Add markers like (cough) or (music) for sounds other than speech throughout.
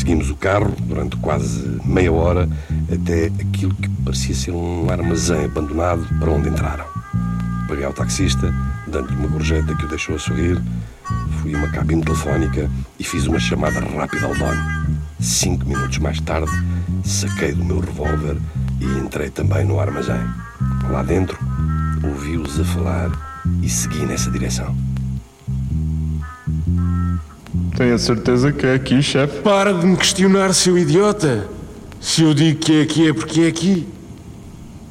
Seguimos o carro durante quase meia hora até aquilo que parecia ser um armazém abandonado para onde entraram. Paguei ao taxista, dando-lhe uma gorjeta que o deixou a sorrir. Fui a uma cabine telefónica e fiz uma chamada rápida ao dono. Cinco minutos mais tarde, saquei do meu revólver e entrei também no armazém. Lá dentro, ouvi-os a falar e segui nessa direção. Tenho a certeza que é aqui, chefe. Para de me questionar, seu idiota. Se eu digo que é aqui, é porque é aqui.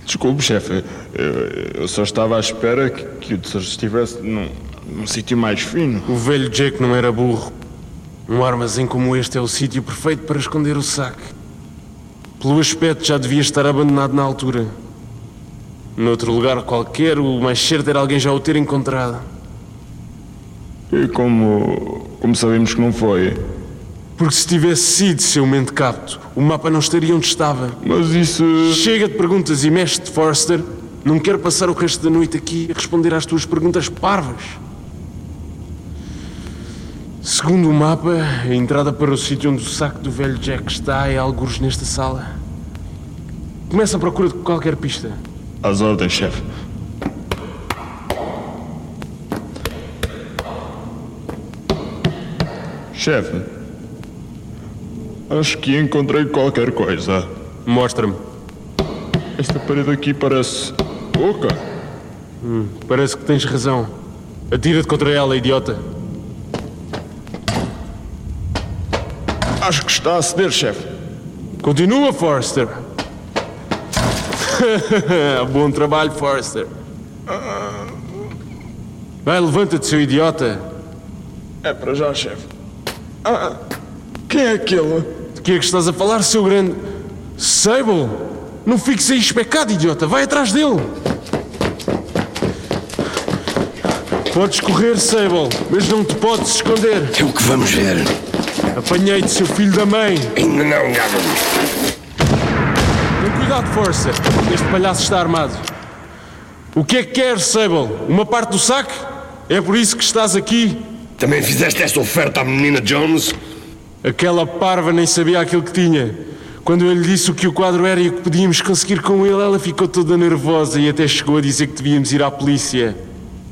Desculpe, chefe. Eu, eu só estava à espera que, que o tesouro estivesse num, num sítio mais fino. O velho Jack não era burro. Um armazém como este é o sítio perfeito para esconder o saque. Pelo aspecto, já devia estar abandonado na altura. Noutro lugar qualquer, o mais certo era alguém já o ter encontrado. E como, como sabemos que não foi? Porque se tivesse sido seu mente capto, o mapa não estaria onde estava. Mas isso. Chega de perguntas e mexe-te, Forster. Não quero passar o resto da noite aqui a responder às tuas perguntas parvas. Segundo o mapa, a entrada para o sítio onde o saco do velho Jack está é algures nesta sala. Começa a procura de qualquer pista. Às ordens, chefe. Chefe, acho que encontrei qualquer coisa. Mostra-me. Esta parede aqui parece oca. Hum, parece que tens razão. Atira-te contra ela, idiota. Acho que está a ceder, chefe. Continua, Forster. (laughs) Bom trabalho, Forster. Vai, levanta-te, seu idiota. É para já, chefe. Ah, quem é aquele? De que é que estás a falar, seu grande. Sable? Não fiques aí especado, idiota. Vai atrás dele. Podes correr, Sable, mas não te podes esconder. É o que vamos ver. Apanhei-te, seu filho da mãe. Ainda não, Gavin. Tem cuidado, Força. Este palhaço está armado. O que é que queres, Sable? Uma parte do saque? É por isso que estás aqui? Também fizeste esta oferta à menina Jones? Aquela parva nem sabia aquilo que tinha. Quando eu lhe disse o que o quadro era e o que podíamos conseguir com ele, ela ficou toda nervosa e até chegou a dizer que devíamos ir à polícia.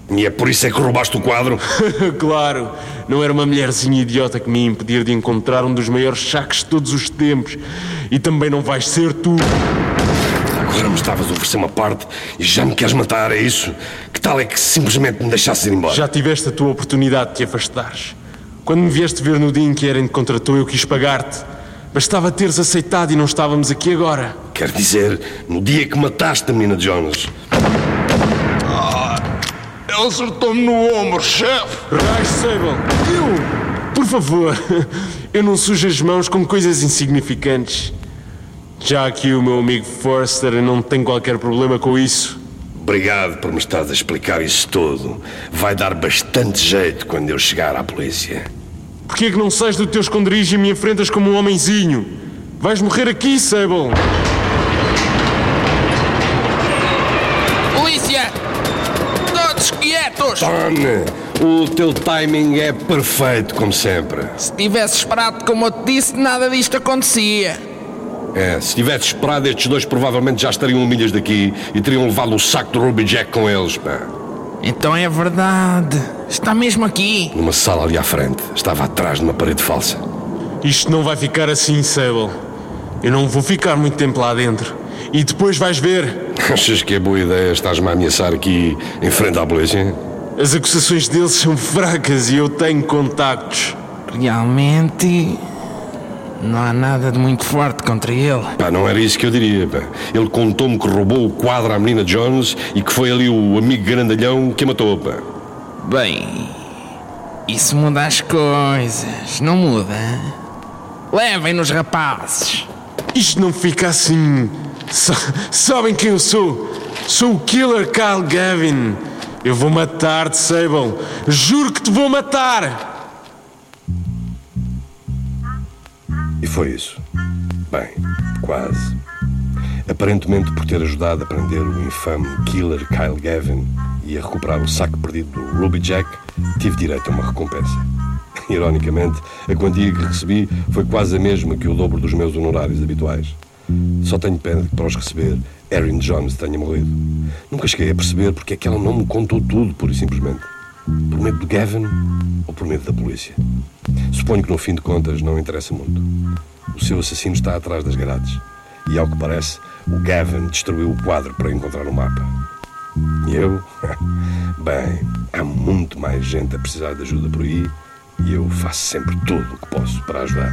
E é por isso é que roubaste o quadro? (laughs) claro, não era uma mulherzinha idiota que me impedir de encontrar um dos maiores saques de todos os tempos. E também não vais ser tu. Agora me estavas a oferecer uma parte e já me queres matar, é isso? Que tal é que simplesmente me deixasses ir embora? Já tiveste a tua oportunidade de te afastares. Quando me vieste ver no dia em que Eren te contratou, eu quis pagar-te. Bastava teres aceitado e não estávamos aqui agora. Quer dizer, no dia que mataste a menina Jones. Ele acertou-me no ombro, chefe. Rai Sable, eu, por favor, (laughs) eu não sujo as mãos com coisas insignificantes. Já aqui o meu amigo Forster não tem qualquer problema com isso. Obrigado por me estás a explicar isso tudo. Vai dar bastante jeito quando eu chegar à polícia. Porquê é que não sais do teu esconderijo e me enfrentas como um homenzinho? Vais morrer aqui, Sable. Polícia! Todos quietos! Tom, o teu timing é perfeito, como sempre. Se tivesse esperado como eu te disse, nada disto acontecia. É, se tivesse esperado, estes dois provavelmente já estariam milhas daqui e teriam levado o saco do Ruby Jack com eles, pá. Então é verdade. Está mesmo aqui. Numa sala ali à frente. Estava atrás de uma parede falsa. Isto não vai ficar assim, Sable. Eu não vou ficar muito tempo lá dentro. E depois vais ver. (laughs) Achas que é boa ideia estás-me a ameaçar aqui em frente à polícia? As acusações deles são fracas e eu tenho contactos. Realmente. Não há nada de muito forte contra ele. Pá, não era isso que eu diria, pá. Ele contou-me que roubou o quadro à menina Jones e que foi ali o amigo grandalhão que a matou, pá. Bem. Isso muda as coisas, não muda? Levem-nos, rapazes. Isto não fica assim. Sa sabem quem eu sou? Sou o Killer Kyle Gavin. Eu vou matar-te, Sable. Juro que te vou matar! E foi isso. Bem, quase. Aparentemente, por ter ajudado a prender o infame killer Kyle Gavin e a recuperar o saco perdido do Ruby Jack, tive direito a uma recompensa. (laughs) Ironicamente, a quantia que recebi foi quase a mesma que o dobro dos meus honorários habituais. Só tenho pena de que, para os receber, Erin Jones tenha morrido. Nunca cheguei a perceber porque é que ela não me contou tudo, pura e simplesmente. Por medo de Gavin ou por medo da polícia? Suponho que, no fim de contas, não interessa muito. O seu assassino está atrás das grades. E, ao que parece, o Gavin destruiu o quadro para encontrar o mapa. E eu? (laughs) Bem, há muito mais gente a precisar de ajuda por aí e eu faço sempre tudo o que posso para ajudar.